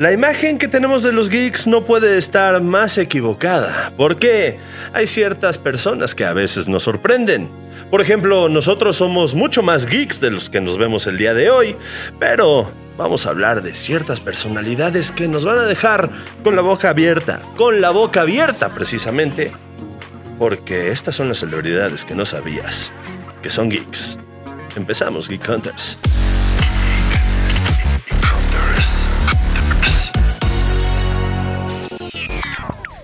La imagen que tenemos de los geeks no puede estar más equivocada, porque hay ciertas personas que a veces nos sorprenden. Por ejemplo, nosotros somos mucho más geeks de los que nos vemos el día de hoy, pero vamos a hablar de ciertas personalidades que nos van a dejar con la boca abierta, con la boca abierta precisamente, porque estas son las celebridades que no sabías, que son geeks. Empezamos, Geek Hunters.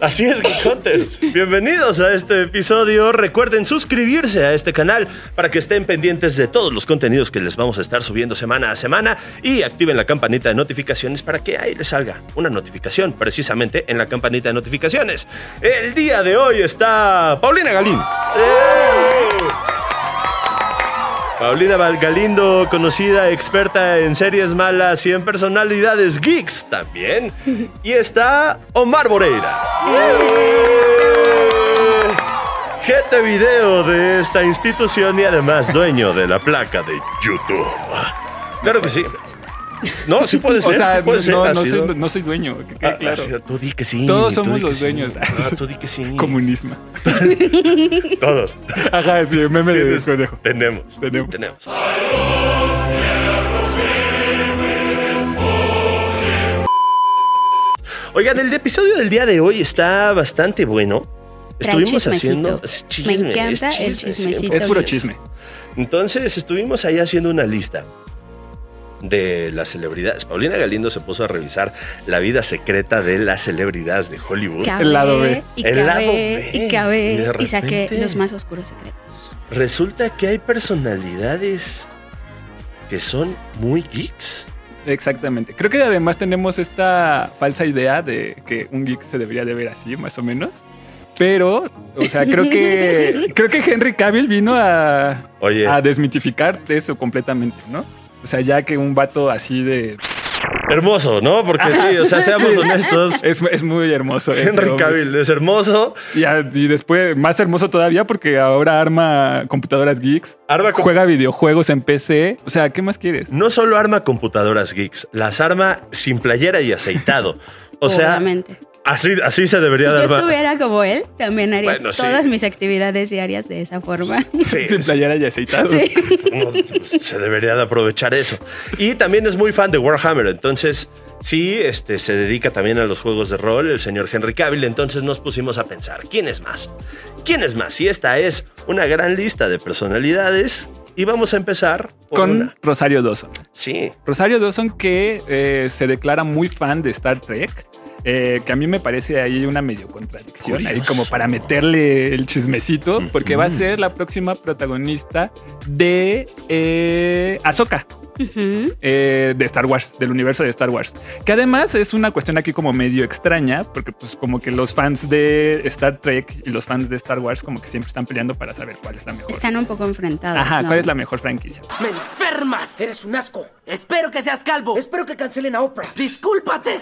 Así es, Geek Hunters. Bienvenidos a este episodio. Recuerden suscribirse a este canal para que estén pendientes de todos los contenidos que les vamos a estar subiendo semana a semana y activen la campanita de notificaciones para que ahí les salga una notificación precisamente en la campanita de notificaciones. El día de hoy está Paulina Galín. Paulina Valgalindo, conocida experta en series malas y en personalidades geeks también. Y está Omar Moreira. Gente video de esta institución y además dueño de la placa de YouTube. Claro que sí. No, sí puede ser. O sea, sí puede ser, no, no soy, no soy dueño, que Ah, claro. sí, tú di que sí. Todos somos los sí. dueños. Ah, tú di que sí. Comunismo. Todos. Ajá, sí, meme de Tienes- conejo. Tenemos. Tenemos. Tenemos. Oigan, el episodio del día de hoy está bastante bueno. Trae Estuvimos haciendo. es chisme, Me encanta es el chisme chismecito. siempre. Es puro chisme. Entonces estuvimos ahí haciendo una lista de las celebridades. Paulina Galindo se puso a revisar la vida secreta de las celebridades de Hollywood. Cabe, El lado B. Y El cabe, lado B. Y cabe. Y saqué los más oscuros secretos. Resulta que hay personalidades que son muy geeks. Exactamente. Creo que además tenemos esta falsa idea de que un geek se debería de ver así, más o menos. Pero, o sea, creo que creo que Henry Cavill vino a, Oye, a desmitificar eso completamente, ¿no? O sea, ya que un vato así de... hermoso, ¿no? Porque sí, o sea, seamos Sí. honestos. Es, es muy hermoso. Henry. Cavill es hermoso. Y, a- y después, más hermoso todavía porque ahora arma computadoras geeks. Arma com- Juega videojuegos en PC. O sea, ¿qué más quieres? No solo arma computadoras geeks, las arma sin playera y aceitado. O sea, Obviamente. Así, así se Si debería yo de armar. estuviera como él, también haría Bueno, sí. todas mis actividades diarias de esa forma. Sí, Sin playera y aceitado. Sí. Se debería de aprovechar eso. Y también es muy fan de Warhammer, entonces sí, este, se dedica también a los juegos de rol, el señor Henry Cavill, entonces nos pusimos a pensar, ¿quién es más? ¿Quién es más? Y esta es una gran lista de personalidades y vamos a empezar Con una. Rosario Dawson. Sí, Rosario Dawson que eh, se declara muy fan de Star Trek. Eh, que a mí me parece ahí una medio contradicción, ahí como para meterle el chismecito, porque va a ser la próxima protagonista de eh, Ahsoka. Eh, de Star Wars, del universo de Star Wars. Que además es una cuestión aquí como medio extraña, porque pues como que los fans de Star Trek y los fans de Star Wars como que siempre están peleando para saber cuál es la mejor. Están un poco enfrentados. Ajá, ¿no? cuál es la mejor franquicia. ¡Me Eres un asco. Espero que seas calvo. Espero que cancelen a Oprah. Discúlpate.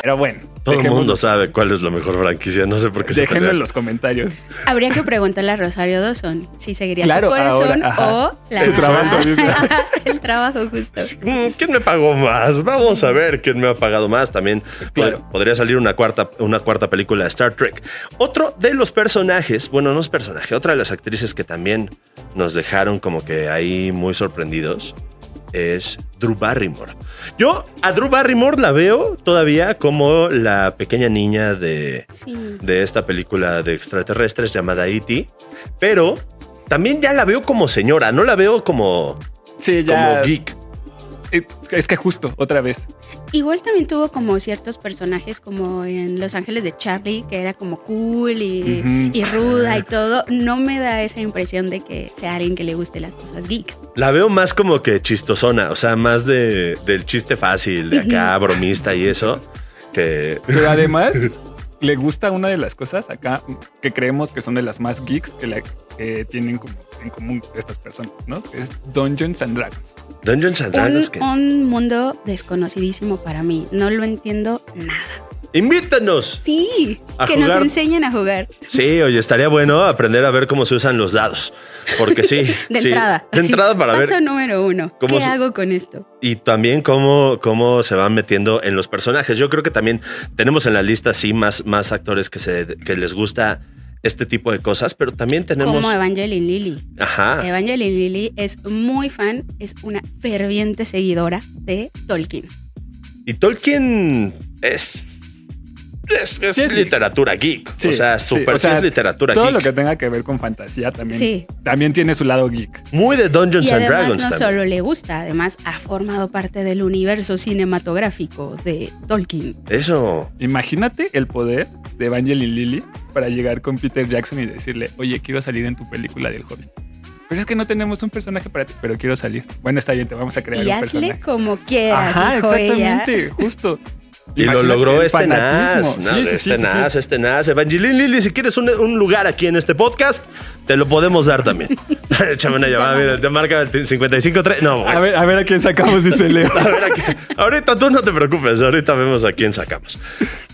Pero bueno, todo el mundo sabe cuál es la mejor franquicia, no sé por qué se Déjenlo en los comentarios. Habría que preguntarle a Rosario Dawson si seguiría Claro, su corazón ahora, o la Su trabajo, el trabajo justo. Mm, ¿Quién me pagó más? Vamos a ver quién me ha pagado más. También Claro. pod- podría salir una cuarta, una cuarta película de Star Trek. Otro de los personajes, bueno, no es personaje, otra de las actrices que también nos dejaron como que ahí muy sorprendidos es Drew Barrymore. Yo a Drew Barrymore la veo todavía como la pequeña niña de, Sí. de esta película de extraterrestres llamada E.T., pero también ya la veo como señora, no la veo como, Sí, ya. como geek. Eh, Es que justo, otra vez. Igual también tuvo como ciertos personajes como en Los Ángeles de Charlie, que era como cool y, ruda y todo. No me da esa impresión de que sea alguien que le guste las cosas geeks. La veo más como que chistosona, o sea, más de, del chiste fácil, de acá, bromista y eso, que... Pero además, le gusta una de las cosas acá que creemos que son de las más geeks que, la- que tienen como en común estas personas, ¿no? Que es Dungeons and Dragons. Dungeons and Un, Dragons, que... un mundo desconocidísimo para mí. No lo entiendo nada. Invítanos. Sí, A que jugar. nos enseñen a jugar. Sí, oye, estaría bueno aprender a ver cómo se usan los dados. Porque sí. De sí. entrada. De entrada para Paso ver. número uno. cómo ¿Qué hago con esto? Y también cómo, cómo se van metiendo en los personajes. Yo creo que también tenemos en la lista, sí, más, más actores que, se, que les gusta este tipo de cosas, pero también tenemos. Como Evangeline Lilly. Ajá. Evangeline Lilly es muy fan, es una ferviente seguidora de Tolkien. Y Tolkien es. Es, es Sí, es- literatura geek. Sí, o sea, sí, super o sea, sí es literatura Todo geek. lo que tenga que ver con fantasía también. Sí. También tiene su lado geek. Muy de Dungeons Y and además Dragons no también. solo le gusta, además ha formado parte del universo cinematográfico de Tolkien. Eso. Imagínate el poder de Evangeline Lilly para llegar con Peter Jackson y decirle, oye, quiero salir en tu película del Hobbit. Pero es que no tenemos un personaje para ti, pero quiero salir. Bueno, está bien, te vamos a crear Y un hazle personaje. como quieras, Ajá, dijo ella. exactamente, justo. Y lo logró este nas. No, Sí, sí, sí, este sí, nas, este nas. Evangeline Lilly, si quieres un, un lugar aquí en este podcast, te lo podemos dar también. Échame una llamada, mira, te marca el 55-3. No. A ver, a ver a quién sacamos, dice Leo. A ver, aquí- ahorita tú no te preocupes, ahorita vemos a quién sacamos.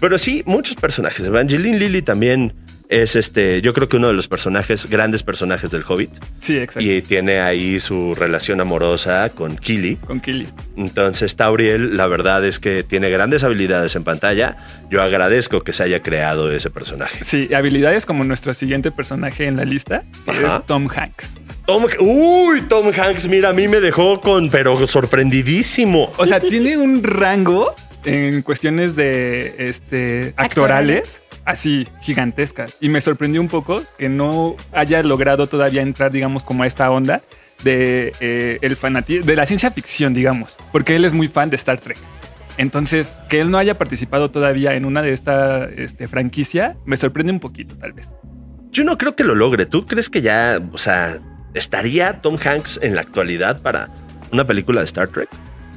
Pero sí, muchos personajes. Evangeline Lilly también es este, yo creo que uno de los personajes, grandes personajes del Hobbit. Sí, exacto. Y tiene ahí su relación amorosa con Kili. Con Killy. Entonces, Tauriel, la verdad es que tiene grandes habilidades en pantalla. Yo agradezco que se haya creado ese personaje. Sí, habilidades como nuestro siguiente personaje en la lista, que Ajá. es Tom Hanks. Tom, uy, Tom Hanks, mira, a mí me dejó con, pero sorprendidísimo. O sea, tiene un rango en cuestiones de este, actorales así gigantescas. Y me sorprendió un poco que no haya logrado todavía entrar, digamos, como a esta onda de eh, el de la ciencia ficción, digamos, porque él es muy fan de Star Trek. Entonces, que él no haya participado todavía en una de esta este, franquicia, me sorprende un poquito, tal vez. Yo no creo que lo logre. ¿Tú crees que ya, o sea, estaría Tom Hanks en la actualidad para una película de Star Trek?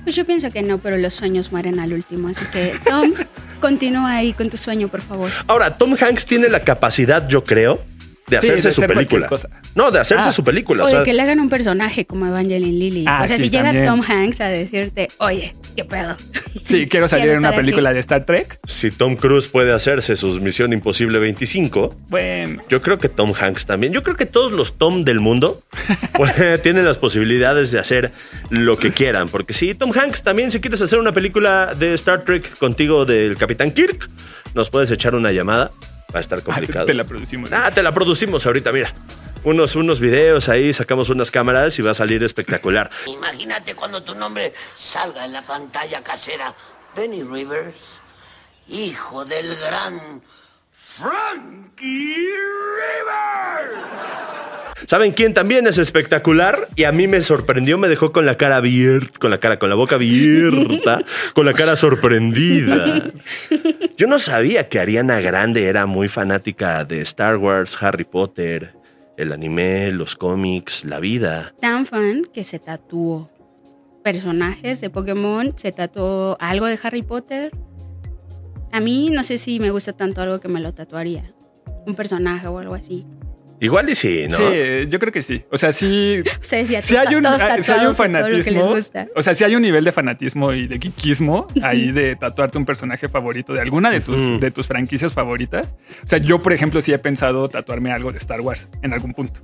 Pues yo pienso que no, pero los sueños mueren al último. Así que, Tom, continúa ahí con tu sueño, por favor. Ahora, Tom Hanks tiene la capacidad, yo creo, de Sí, hacerse de su hacer película. No, de hacerse Ah. su película. O o sea, de que le hagan un personaje como Evangeline Lilly. Ah, o sea, sí, si llega también. Tom Hanks a decirte, oye, ¿qué pedo? Sí, quiero salir en una aquí. película de Star Trek. si Tom Cruise puede hacerse sus Misión Imposible 25, Bueno, yo creo que Tom Hanks también. Yo creo que todos los Tom del mundo pues, tienen las posibilidades de hacer lo que quieran. Porque si Tom Hanks también, si quieres hacer una película de Star Trek contigo del Capitán Kirk, nos puedes echar una llamada. Va a estar complicado. te la producimos. Ah, te la producimos ahorita, mira. Unos, unos videos ahí, sacamos unas cámaras y va a salir espectacular. Imagínate cuando tu nombre salga en la pantalla casera. Benny Rivers, hijo del gran Frankie Rivers. ¿Saben quién también es espectacular? Y a mí me sorprendió, me dejó con la cara abierta, con la cara, con la boca abierta, con la cara sorprendida. Yo no sabía que Ariana Grande era muy fanática de Star Wars, Harry Potter, el anime, los cómics, la vida. Tan fan que se tatuó personajes de Pokémon, se tatuó algo de Harry Potter. A mí no sé si me gusta tanto algo que me lo tatuaría. Un personaje o algo así. Igual y sí, ¿no? Sí, yo creo que sí. O sea, sí, Ustedes ya sí hay un, ah, sí hay un fanatismo. O sea, sí hay un nivel de fanatismo y de geekismo ahí de tatuarte un personaje favorito de alguna de tus, de tus franquicias favoritas. O sea, yo, por ejemplo, sí he pensado tatuarme algo de Star Wars en algún punto.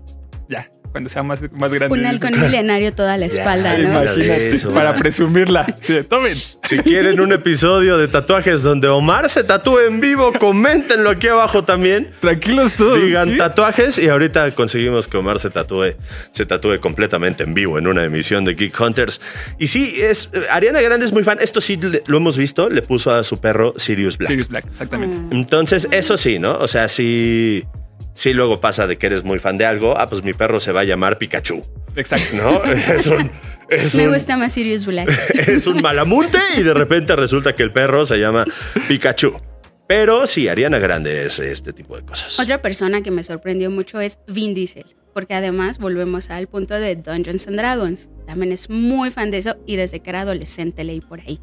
Ya, cuando sea más, más grande. Un halcón milenario toda la espalda, Ya, ¿no? Imagínate, Eso, para presumirla. Sí, tomen. Si quieren un episodio de tatuajes donde Omar se tatúe en vivo, coméntenlo aquí abajo también. Tranquilos todos. Digan ¿sí? tatuajes y ahorita conseguimos que Omar se tatúe, se tatúe completamente en vivo en una emisión de Geek Hunters. Y sí, es Ariana Grande es muy fan. Esto sí lo hemos visto. Le puso a su perro Sirius Black. Sirius Black, exactamente. Entonces, eso sí, ¿no? O sea, sí, sí luego pasa de que eres muy fan de algo. Ah, pues mi perro se va a llamar Pikachu, Exacto. ¿no? Es un, es Me un- gusta más Sirius Black. es un malamunte y de repente resulta que el perro se llama Pikachu. Pero sí, Ariana Grande es este tipo de cosas. Otra persona que me sorprendió mucho es Vin Diesel, porque además volvemos al punto de Dungeons and Dragons. También es muy fan de eso y desde que era adolescente leí por ahí.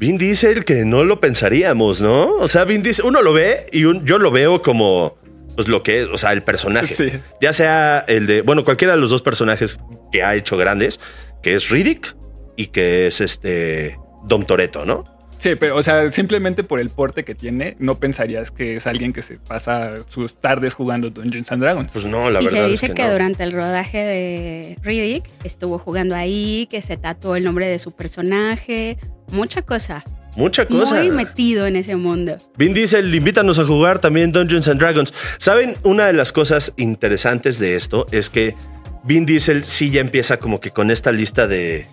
Vin Diesel que no lo pensaríamos, ¿no? O sea, Vin Diesel, uno lo ve y un- yo lo veo como pues lo que es, o sea, el personaje. Sí. Ya sea el de, bueno, cualquiera de los dos personajes que ha hecho grandes, que es Riddick y que es este Dom Toretto, ¿no? Sí, pero, o sea, simplemente por el porte que tiene, no pensarías que es alguien que se pasa sus tardes jugando Dungeons and Dragons. Pues no, la y verdad se es dice que, que, no. durante el rodaje de Riddick estuvo jugando ahí, que se tatuó el nombre de su personaje, mucha cosa. Mucha cosa. Muy metido en ese mundo. Vin Diesel, invítanos a jugar también Dungeons and Dragons. ¿Saben? Una de las cosas interesantes de esto es que Vin Diesel sí ya empieza como que con esta lista de...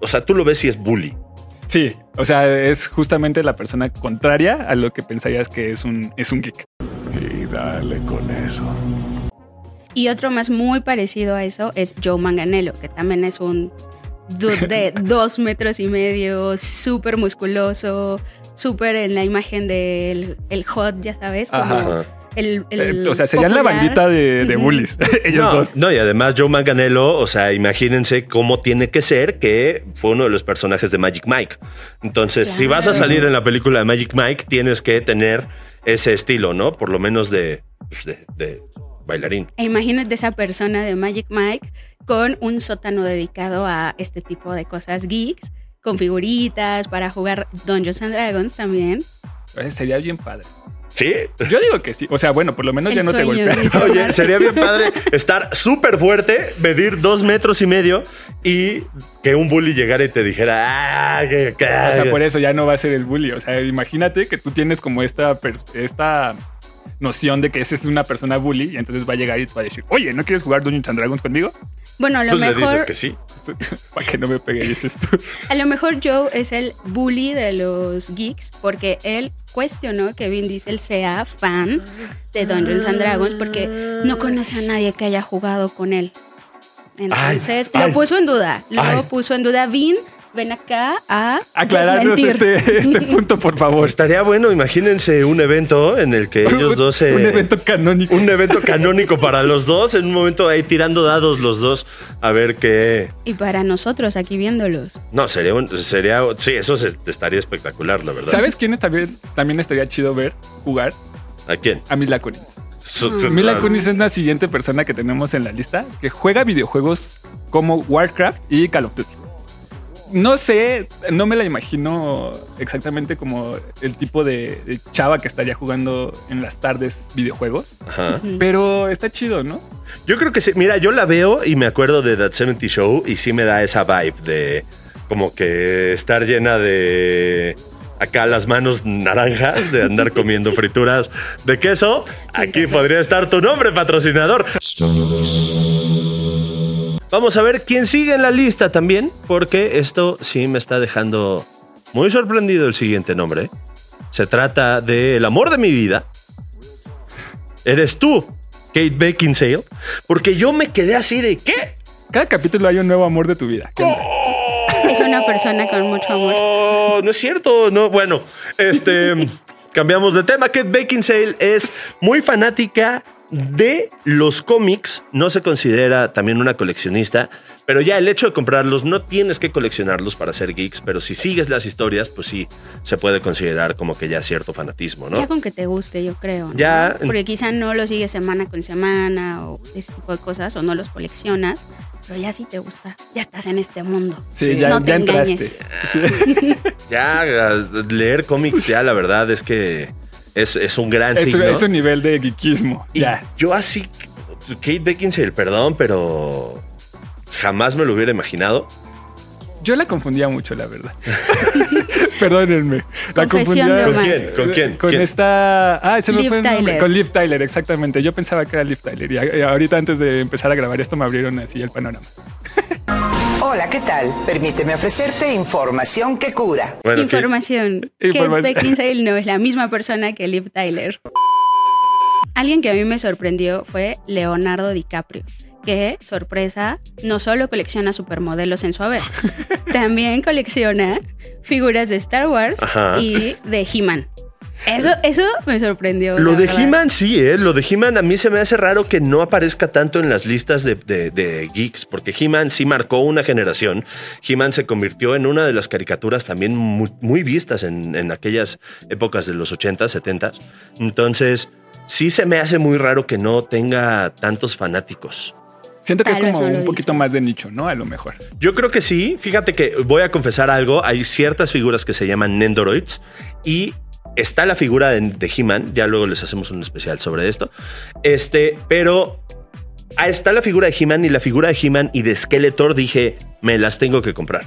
O sea, tú lo ves y es bully. Sí, o sea, es justamente la persona contraria a lo que pensarías que es un, es un geek. Y dale con eso. Y otro más muy parecido a eso es Joe Manganello, que también es un de dos metros y medio, súper musculoso, súper en la imagen del el hot, ya sabes, como Ajá. el, el Eh, o sea, serían la bandita de, de bullies, ellos no, dos. no, y además Joe Manganello, o sea, imagínense cómo tiene que ser que fue uno de los personajes de Magic Mike. Entonces, si vas a salir en la película de Magic Mike, tienes que tener ese estilo, ¿no? Por lo menos de, pues, de, de bailarín. E imagínate esa persona de Magic Mike con un sótano dedicado a este tipo de cosas geeks, con figuritas para jugar Dungeons and Dragons también. Sería bien padre. ¿Sí? Yo digo que sí. O sea, bueno, por lo menos El ya no te golpeas. Oye, sería bien padre estar súper fuerte, medir dos metros y medio y que un bully llegara y te dijera, ah, que, que- O sea, por eso ya no va a ser el bully. O sea, imagínate que tú tienes como esta, esta noción de que esa es una persona bully y entonces va a llegar y te va a decir, oye, ¿no quieres jugar Dungeons and Dragons conmigo? Bueno, a lo Pues le mejor dices que sí. Para que no me pegue, dices tú. A lo mejor Joe es el bully de los geeks porque él cuestionó que Vin Diesel sea fan de Dungeons and Dragons porque no conoce a nadie que haya jugado con él. Entonces Ay, lo ay. puso en duda. Lo Ay. puso en duda. Vin, ven acá a Aclararnos este, este punto, por favor. Estaría bueno, imagínense un evento en el que ellos dos se... Un evento canónico. un evento canónico para los dos, en un momento ahí tirando dados los dos, a ver qué... Y para nosotros aquí viéndolos. No, sería, un- sería sí, eso se- estaría espectacular, la verdad. ¿Sabes quién también, también estaría chido ver jugar? ¿A quién? A Mila Kunis. Mila Kunis es la siguiente persona que tenemos en la lista que juega videojuegos como Warcraft y Call of Duty. No sé, no me la imagino exactamente como el tipo de, de chava que estaría jugando en las tardes videojuegos, Ajá. pero está chido, ¿no? Yo creo que sí. Mira, yo la veo y me acuerdo de That 70 Show y sí me da esa vibe de como que estar llena de acá las manos naranjas de andar comiendo frituras de queso. Aquí podría estar tu nombre, patrocinador. Vamos a ver quién sigue en la lista también, porque esto sí me está dejando muy sorprendido el siguiente nombre. Se trata de El amor de mi vida. Eres tú, Kate Beckinsale, porque yo me quedé así de ¿qué? Cada capítulo hay un nuevo amor de tu vida. ¿Qué onda? Es una persona con mucho amor. Oh, no es cierto, no, bueno, este cambiamos de tema. Kate Beckinsale es muy fanática de los cómics, no se considera también una coleccionista, pero ya el hecho de comprarlos no tienes que coleccionarlos para ser geeks, pero si sigues las historias, pues sí se puede considerar como que ya cierto fanatismo, ¿no? Ya con que te guste, yo creo. ¿no? Ya. Porque quizá no los sigues semana con semana o ese tipo de cosas, o no los coleccionas, pero ya sí te gusta. Ya estás en este mundo. Sí, ya, no te ya entraste. engañes. Sí. Ya leer cómics ya la verdad es que es, es un gran Es, signo. es un nivel de geekismo. Y Ya. yo así, Kate Beckinsale, perdón, pero jamás me lo hubiera imaginado. Yo la confundía mucho, la verdad. Perdónenme. La Confesión de ¿Con quién? ¿Con quién? Con ¿Quién? esta. Ah, se me Liv fue el nombre. Tyler. Con Liv Tyler, exactamente. Yo pensaba que era Liv Tyler. Y ahorita, antes de empezar a grabar esto, me abrieron así el panorama. Hola, ¿qué tal? Permíteme ofrecerte información que cura. Bueno, ¿qué? Información. Kate Beckinsale no es la misma persona que Liv Tyler. Alguien que a mí me sorprendió fue Leonardo DiCaprio, que, sorpresa, no solo colecciona supermodelos en su haber, también colecciona figuras de Star Wars Ajá. y de He-Man. Eso, eso me sorprendió. Lo de. He-Man sí, ¿eh? Lo de He-Man a mí se me hace raro que no aparezca tanto en las listas de, de- de geeks, porque He-Man sí marcó una generación. He-Man se convirtió en una de las caricaturas también muy, muy vistas en, en aquellas épocas de los 80, 70. Entonces, sí se me hace muy raro que no tenga tantos fanáticos. Siento que es Tal como un poquito dice. más de nicho, ¿no? A lo mejor. Yo creo que sí. Fíjate que voy a confesar algo. Hay ciertas figuras que se llaman Nendoroids y está la figura de, de He-Man. Ya luego les hacemos un especial sobre esto. Este, pero ah, está la figura de He-Man y la figura de He-Man y de Skeletor. Dije, me las tengo que comprar.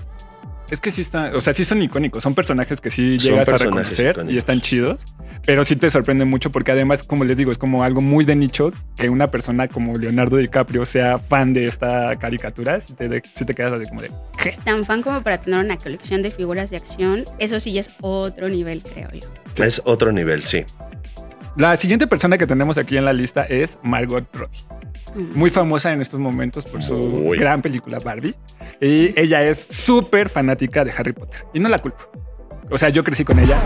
Es que sí está, o sea, sí son icónicos, son personajes que sí llegas a reconocer icónicos. y están chidos, pero sí te sorprende mucho porque además, como les digo, es como algo muy de nicho que una persona como Leonardo DiCaprio sea fan de esta caricatura, si te, si te quedas así como de, ¿qué? Tan fan como para tener una colección de figuras de acción, eso sí ya es otro nivel, creo yo. Sí. Es otro nivel, sí. La siguiente persona que tenemos aquí en la lista es Margot Robbie. Muy famosa en estos momentos por su Muy. gran película Barbie. Y ella es súper fanática de Harry Potter. Y no la culpo. O sea, yo crecí con ella.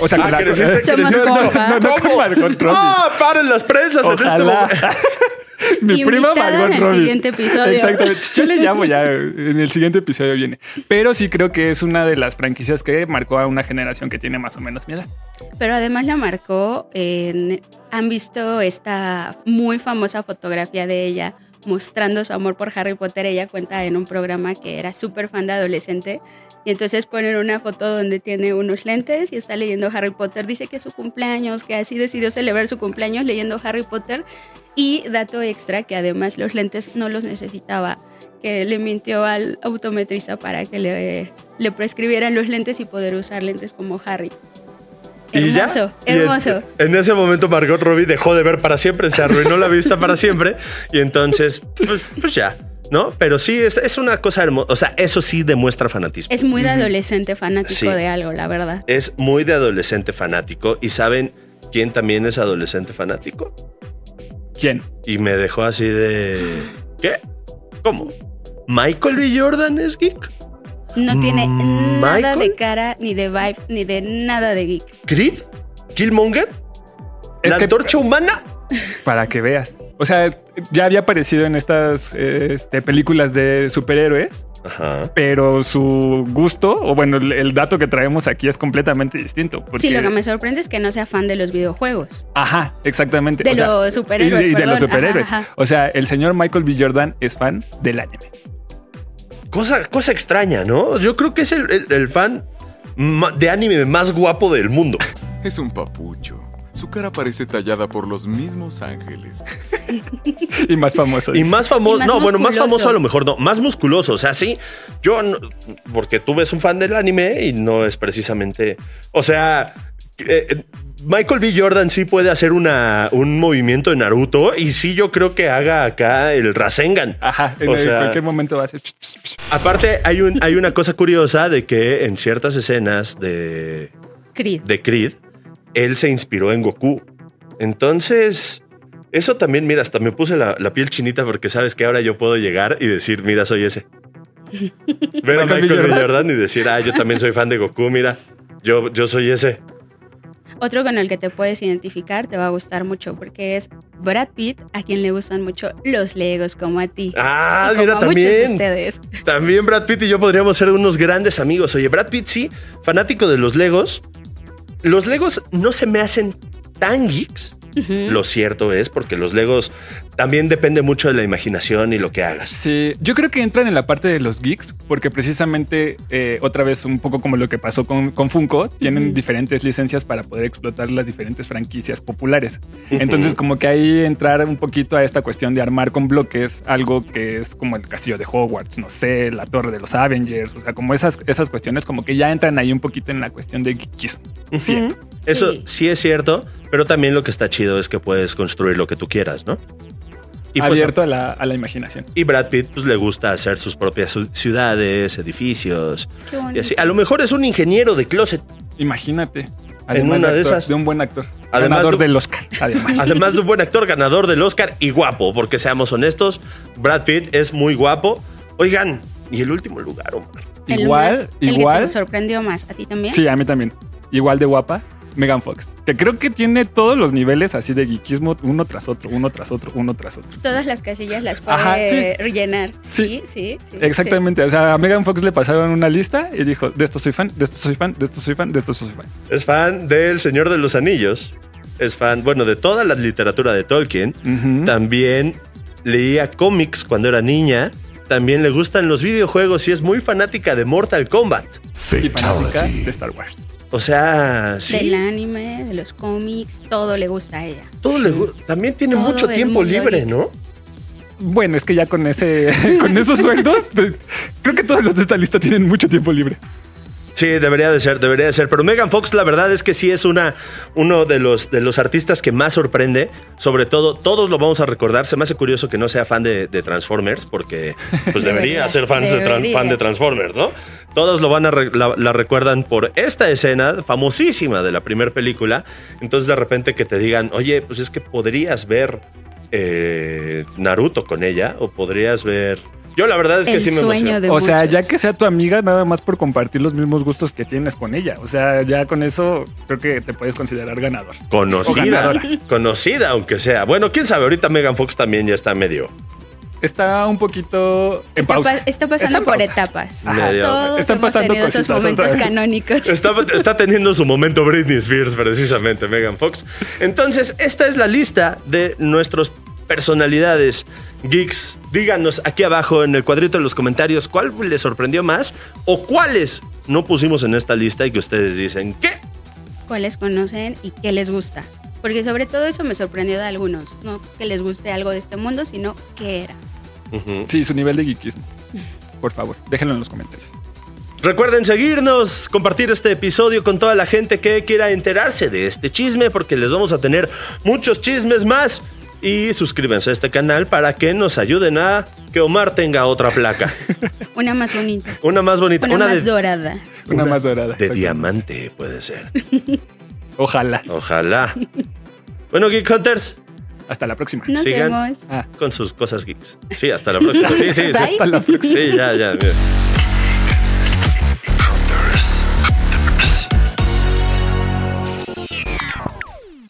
O sea, Ah, con la creciste- compas. No, no, con Margot Robbie. ¡Ah! ¡Paren las prensas en este momento! Mi prima Margot en el Robbie. siguiente episodio. Exactamente. Yo le llamo ya. En el siguiente episodio viene. Pero sí creo que es una de las franquicias que marcó a una generación que tiene más o menos mi edad. Pero además la marcó. en- han visto esta muy famosa fotografía de ella mostrando su amor por Harry Potter. Ella cuenta en un programa que era súper fan de adolescente. Y entonces ponen una foto donde tiene unos lentes y está leyendo Harry Potter. Dice que es su cumpleaños, que así decidió celebrar su cumpleaños leyendo Harry Potter. Y dato extra, que además los lentes no los necesitaba, que le mintió al autometrista para que le, le prescribieran los lentes y poder usar lentes como Harry. ¿Y ya? Hermoso, Y en- hermoso. En, ese momento Margot Robbie dejó de ver para siempre, se arruinó la vista para siempre y entonces, pues, pues ya, ¿no? Pero sí, es, es una cosa hermosa, o sea, eso sí demuestra fanatismo. Es muy de adolescente fanático Sí. de algo, la verdad. Es muy de adolescente fanático y ¿saben quién también es adolescente fanático? ¿Quién? Y me dejó así de... ¿Qué? ¿Cómo? ¿Michael B. Jordan es geek? No tiene Mm, nada de cara, ni de vibe, ni de nada de geek. ¿Creed? ¿Killmonger? Es ¿La que- antorcha humana? Para que veas. O sea, ya había aparecido en estas este, películas de superhéroes, Ajá. pero su gusto, o bueno, el, el dato que traemos aquí es completamente distinto. Porque, Sí, lo que me sorprende es que no sea fan de los videojuegos. Ajá, exactamente. De los superhéroes, Y, y de los superhéroes. Ajá, ajá. O sea, el señor Michael B. Jordan es fan del anime. Cosa, cosa extraña, ¿no? Yo creo que es el, el- el fan de anime más guapo del mundo. Es un papucho. Su cara parece tallada por los mismos ángeles. Y más famoso. Y más famoso, no, bueno, más famoso a lo mejor no, más musculoso, o sea, sí, yo, no- porque tú ves un fan del anime y no es precisamente, o sea, eh, Michael B. Jordan sí puede hacer una, un movimiento de Naruto y sí yo creo que haga acá el Rasengan. Ajá, en O el- sea- cualquier momento va a ser. Aparte, hay, un, hay una cosa curiosa de que en ciertas escenas de, Creed. de Creed, él se inspiró en Goku. Entonces, eso también, mira, hasta me puse la, la piel chinita porque sabes que ahora yo puedo llegar y decir, mira, soy ese. Ver a Michael B. Jordan. Jordan y decir, ah, yo también soy fan de Goku, mira, yo, yo soy ese. Otro con el que te puedes identificar te va a gustar mucho porque es Brad Pitt, a quien le gustan mucho los Legos como a ti. Ah, Y como mira, a muchos de también. ustedes. También Brad Pitt y yo podríamos ser unos grandes amigos. Oye, Brad Pitt sí, fanático de los Legos. Los Legos no se me hacen tan geeks. Lo cierto es porque los Legos también depende mucho de la imaginación y lo que hagas. Sí, yo creo que entran en la parte de los geeks, porque precisamente, eh, otra vez, un poco como lo que pasó con, con Funko, tienen diferentes licencias para poder explotar las diferentes franquicias populares. Entonces, como que ahí entrar un poquito a esta cuestión de armar con bloques algo que es como el castillo de Hogwarts, no sé, la torre de los Avengers, o sea, como esas, esas cuestiones, como que ya entran ahí un poquito en la cuestión de geekismo. Siento. Eso Sí. sí. es cierto, pero también lo que está chido es que puedes construir lo que tú quieras, ¿no? Y, pues, Abierto a, la, a la imaginación. y Brad Pitt pues, le gusta hacer sus propias ciu- ciudades, edificios Qué bonito. y así. A lo mejor es un ingeniero de closet. Imagínate. una de esas. De un buen actor. Además ganador de- del Oscar. Además. Además de un buen actor, ganador del Oscar y guapo, porque seamos honestos, Brad Pitt es muy guapo. Oigan, y el último lugar, hombre. El igual, más- El que igual. te sorprendió más, ¿a ti también? Sí, a mí también. Igual de guapa, Megan Fox. Que creo que tiene todos los niveles así de geekismo, uno tras otro, uno tras otro, uno tras otro. Todas las casillas las puede Ajá, sí. rellenar. Sí. Sí, sí, sí. Exactamente. O sea, a Megan Fox le pasaron una lista y dijo: De esto soy fan, de esto soy fan, de esto soy fan, de esto soy fan. Es fan del Señor de los Anillos. Es fan, bueno, de toda la literatura de Tolkien. También leía cómics cuando era niña, también le gustan los videojuegos y es muy fanática de Mortal Kombat. Y fanática de Star Wars. O sea, sí. Del anime, de los cómics, todo le gusta a ella. Todo le gu- también tiene Todo mucho tiempo libre. ¿no? Bueno, es que ya con ese, con esos sueldos, creo que todos los de esta lista tienen mucho tiempo libre. Sí, debería de ser, debería de ser. Pero Megan Fox, la verdad es que sí es una, uno de los, de los artistas que más sorprende. Sobre todo, todos lo vamos a recordar. Se me hace curioso que no sea fan de, de Transformers, porque pues debería, Debería, ser fan de, fan Transformers, ¿no? Todos lo van a re- la, la recuerdan por esta escena famosísima de la primera película. Entonces, de repente que te digan, oye, pues es que podrías ver eh, Naruto con ella, o podrías ver. Yo la verdad es que El sí me sueño emociono. de O sea, ya que sea tu amiga, nada más por compartir los mismos gustos que tienes con ella. O sea, ya con eso creo que te puedes considerar ganador. Conocida, conocida aunque sea. Bueno, quién sabe, ahorita Megan Fox también ya está medio. Está un poquito en Está, pausa. pa- está pasando por pausa. etapas. Todos Están hemos pasando tenido esos cositas momentos canónicos. Está, está teniendo su momento Britney Spears, precisamente, Megan Fox. Entonces, esta es la lista de nuestros personalidades geeks. Díganos aquí abajo en el cuadrito de los comentarios cuál les sorprendió más o cuáles no pusimos en esta lista y que ustedes dicen, ¿qué? cuáles conocen y qué les gusta. Porque sobre todo eso me sorprendió de algunos. No que les guste algo de este mundo, sino qué era. Sí, su nivel de geekismo. Por favor, déjenlo en los comentarios. Recuerden seguirnos, compartir este episodio con toda la gente que quiera enterarse de este chisme, porque les vamos a tener muchos chismes más. Y suscríbanse a este canal para que nos ayuden a que Omar tenga otra placa. Una más bonita. Una más bonita, Una, una, más de, dorada. Una, más dorada. de diamante, puede ser. Ojalá. Ojalá. Bueno, Geek Hunters, Hasta la próxima. Nos Sigan. vemos. Ah. con sus cosas geeks. Sí, hasta la próxima. Sí, sí, sí. Bye. Hasta la próxima. Sí, ya, ya. mira.